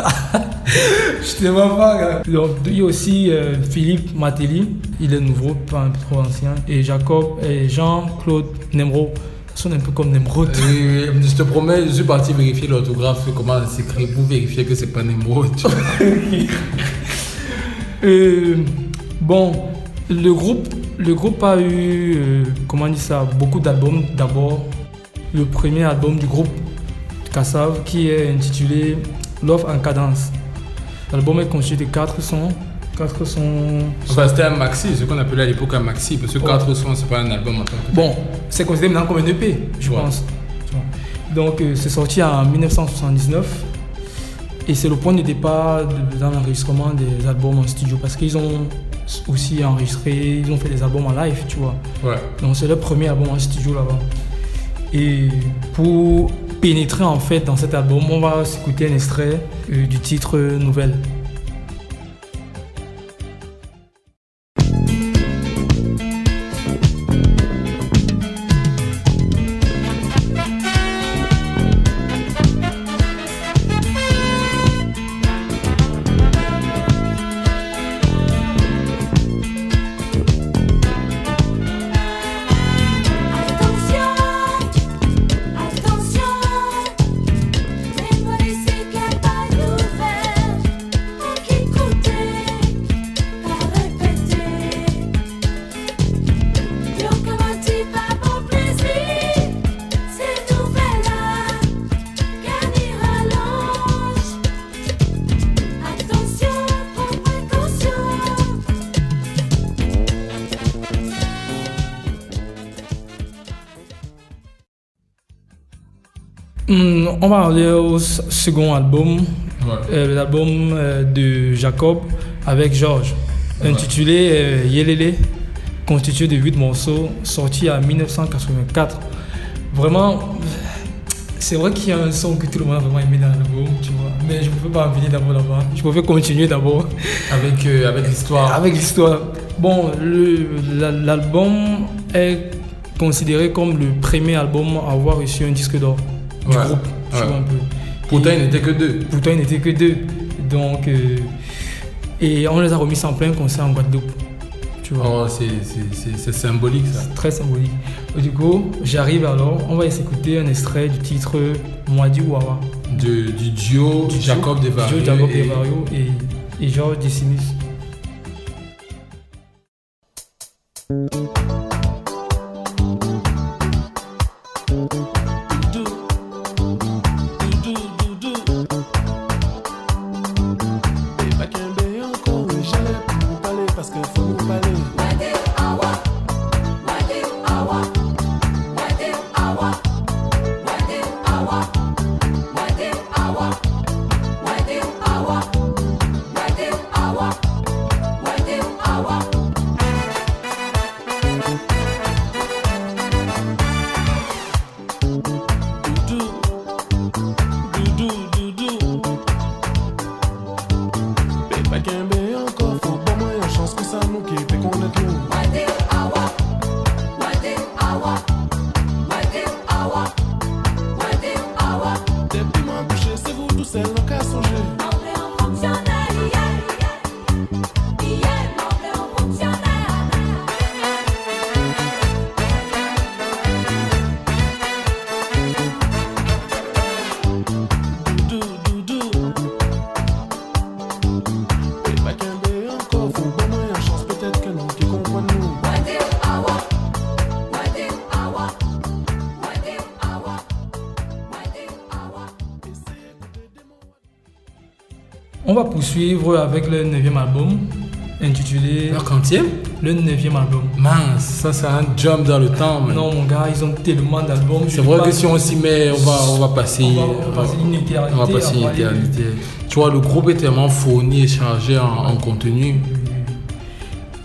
Je te vois pas, gars. Donc, il y a aussi euh, Philippe Matéli, il est nouveau, pas un peu trop ancien. Et Jacob et Jean-Claude Nemro. Sonne un peu comme Nemrod. Euh, je te promets, je suis parti vérifier l'orthographe, comment ça s'écrit, pour vérifier que c'est pas vois. Euh, bon, le groupe, le groupe a eu, euh, comment on dit ça, beaucoup d'albums. D'abord, le premier album du groupe Kassav qui est intitulé Love en cadence. L'album est constitué de quatre sons. Quatre sons. Enfin, c'était un maxi, ce qu'on appelait à l'époque un maxi, parce que 4 sons, c'est pas un album en tant que Bon, c'est considéré maintenant comme un EP, je Ouais. pense. Donc, euh, c'est sorti en 1979. Et c'est le point de départ de- dans l'enregistrement des albums en studio parce qu'ils ont aussi enregistré, ils ont fait des albums en live, tu vois. Ouais. Donc, c'est leur premier album en studio là-bas. Et pour pénétrer en fait dans cet album, on va s'écouter un extrait euh, du titre euh, Nouvelle. On va aller au second album, Ouais. euh, l'album euh, de Jacob avec Georges, intitulé euh, Yelele, constitué de 8 morceaux, sorti en 1984. Vraiment, c'est vrai qu'il y a un son que tout le monde a vraiment aimé dans l'album, tu vois, mais je ne peux pas en venir d'abord là-bas. Je pouvais continuer d'abord. Avec, euh, avec l'histoire. Avec l'histoire. Bon, l'album est considéré comme le premier album à avoir reçu un disque d'or du Ouais, groupe. Tu ouais. vois un peu. Pourtant, il n'était que deux. Pourtant, il n'était que deux. Donc, euh, et on les a remis en plein concert en Guadeloupe. Tu vois. Oh, c'est- symbolique ça. Très symbolique. Et du coup, j'arrive alors, on va s'écouter un extrait du titre Moadi Wawa. De- du duo Jacob Desvarieux Duo Jacob et- Desvarieux et, et Georges Decimus. Poursuivre avec le neuvième album intitulé. Leur quantième Le neuvième album. Mince, ça c'est un jump dans le temps. man. Non, mon gars, ils ont tellement d'albums. C'est vrai que si on s'y met, on va, on va passer. On va- passer une éternité On va passer à une parler de- éternité. Tu vois, le groupe est tellement fourni et chargé en, en contenu.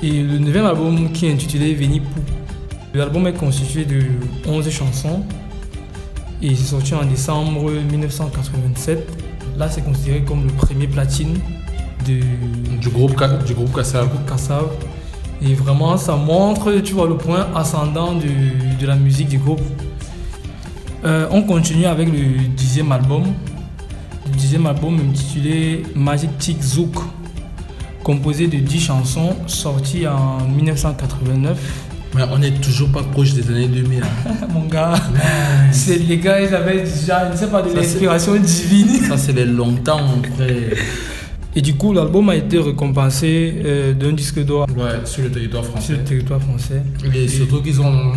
Et le neuvième album qui est intitulé Veni Pou. L'album est constitué de 11 chansons et c'est sorti en décembre 1987. Là, c'est considéré comme le premier platine de, du groupe du groupe Kassav. Et vraiment, ça montre, tu vois, le point ascendant de, de la musique du groupe. Euh, on continue avec le dixième album. Le dixième album intitulé Magic Tick Zouk, composé de 10 chansons, sorti en 1989. Mais on n'est toujours pas proche des années 2000. Mon gars, c'est les gars, ils avaient déjà, je ne sais pas, de l'inspiration divine. Ça, c'est les longtemps après. Et du coup, l'album a été récompensé euh, d'un disque d'or. Ouais, sur le territoire français. Sur le territoire français. Et, surtout qu'ils ont,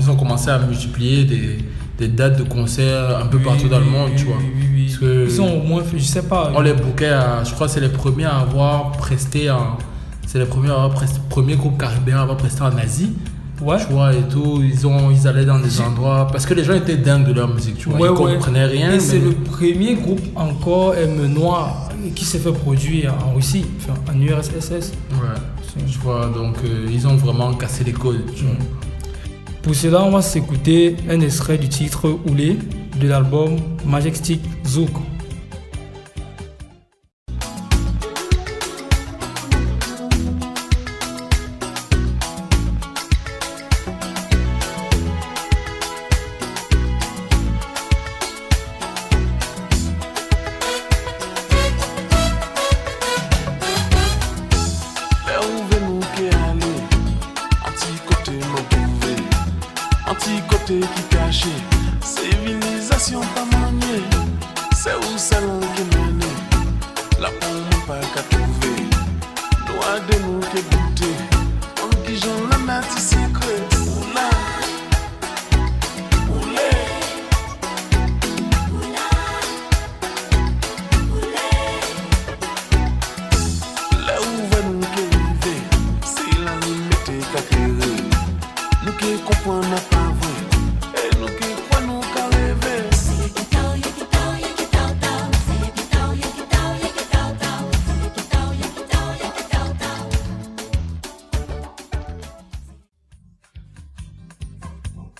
ils ont commencé à multiplier des, des dates de concerts un peu partout dans le monde, tu vois. Oui, oui, ils ont au moins je sais pas. On les bouquait à, je crois que c'est les premiers à avoir presté en. C'est les premiers, à avoir presté, premier groupe caribéen à avoir presté en Asie. Ouais. Tu vois, et tout. Ils, ont, ils allaient dans des endroits. Parce que les gens étaient dingues de leur musique, tu vois. Ouais, ils comprenaient rien. Et c'est le premier groupe encore M noir qui s'est fait produire en Russie, enfin, en URSS. Ouais. Tu vois, donc euh, ils ont vraiment cassé les vois. Pour cela, on va s'écouter un extrait du titre Oulé de l'album Majestic Zouk. take que cachê.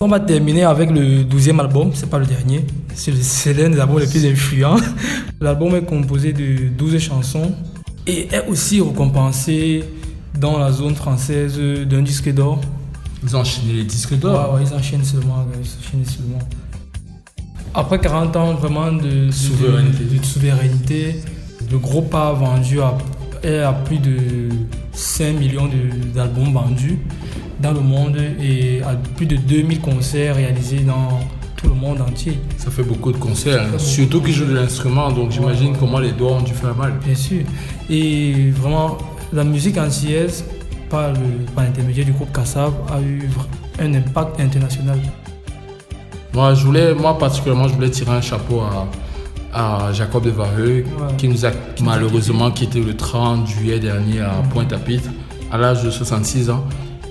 On va terminer avec le 12e album, c'est pas le dernier, c'est l'un des albums les plus influents. L'album est composé de 12 chansons et est aussi récompensé dans la zone française d'un disque d'or. Ils ont enchaîné les disques d'or ouais, ouais, ils enchaînent seulement, ils enchaînent seulement. Après 40 ans vraiment de, souveraineté. De, de, souveraineté, le groupe a vendu à, à plus de 5 millions d'albums vendus dans le monde et à plus de 2000 concerts réalisés dans tout le monde entier. Ça fait beaucoup de concerts, hein. surtout qu'ils jouent de l'instrument, donc j'imagine ouais. comment les doigts ont dû faire mal. Bien sûr. Et vraiment, la musique antillaise, par l'intermédiaire du groupe Kassav, a eu un impact international. Moi, je voulais, moi particulièrement, je voulais tirer un chapeau à, à Jacob de Vareux, ouais. qui nous a malheureusement quitté le 30 juillet dernier à Pointe-à-Pitre, à l'âge de 66 ans.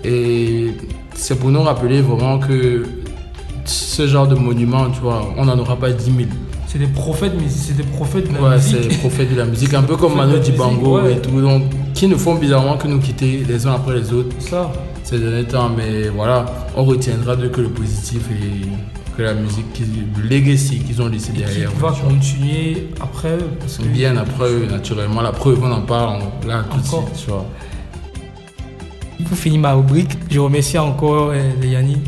Et c'est pour nous rappeler vraiment que ce genre de monument, tu vois, on n'en aura pas 10 000. C'est des prophètes, mais c'est des prophètes de la ouais, musique. c'est des prophètes de la musique, un peu comme Manu Dibango ouais. et tout, donc, qui ne font bizarrement que nous quitter les uns après les autres. Ça. Ces derniers temps, mais voilà, on retiendra de que le positif et que la musique, le legacy qu'ils ont laissé derrière. Qui va continuer après parce que Bien après eux, naturellement. La preuve, on en parle là tout de suite, tu vois. Pour finir ma rubrique, je remercie encore euh, Yannick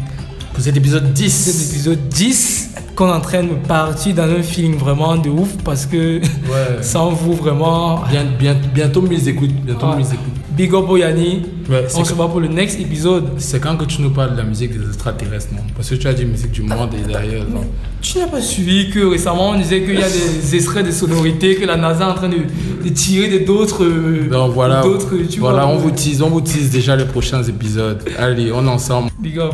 pour cet épisode 10. Cet épisode 10 qu'on est en train de partir dans un feeling vraiment de ouf parce que ouais. sans vous vraiment. Bien, bien, bientôt 1000 écoutes. Bientôt Ouais. 1000 écoutes. Big up Yanni. Ouais, On se voit pour le next épisode. C'est quand que tu nous parles de la musique des extraterrestres, non? Parce que tu as dit musique du monde et derrière. non Tu n'as pas suivi que récemment on disait qu'il y a des extraits de sonorités que la NASA est en train de, de tirer de d'autres. euh, voilà, d'autres, voilà vois, on, vous tease, on vous tease déjà les prochains épisodes. Allez, on est ensemble. Big up.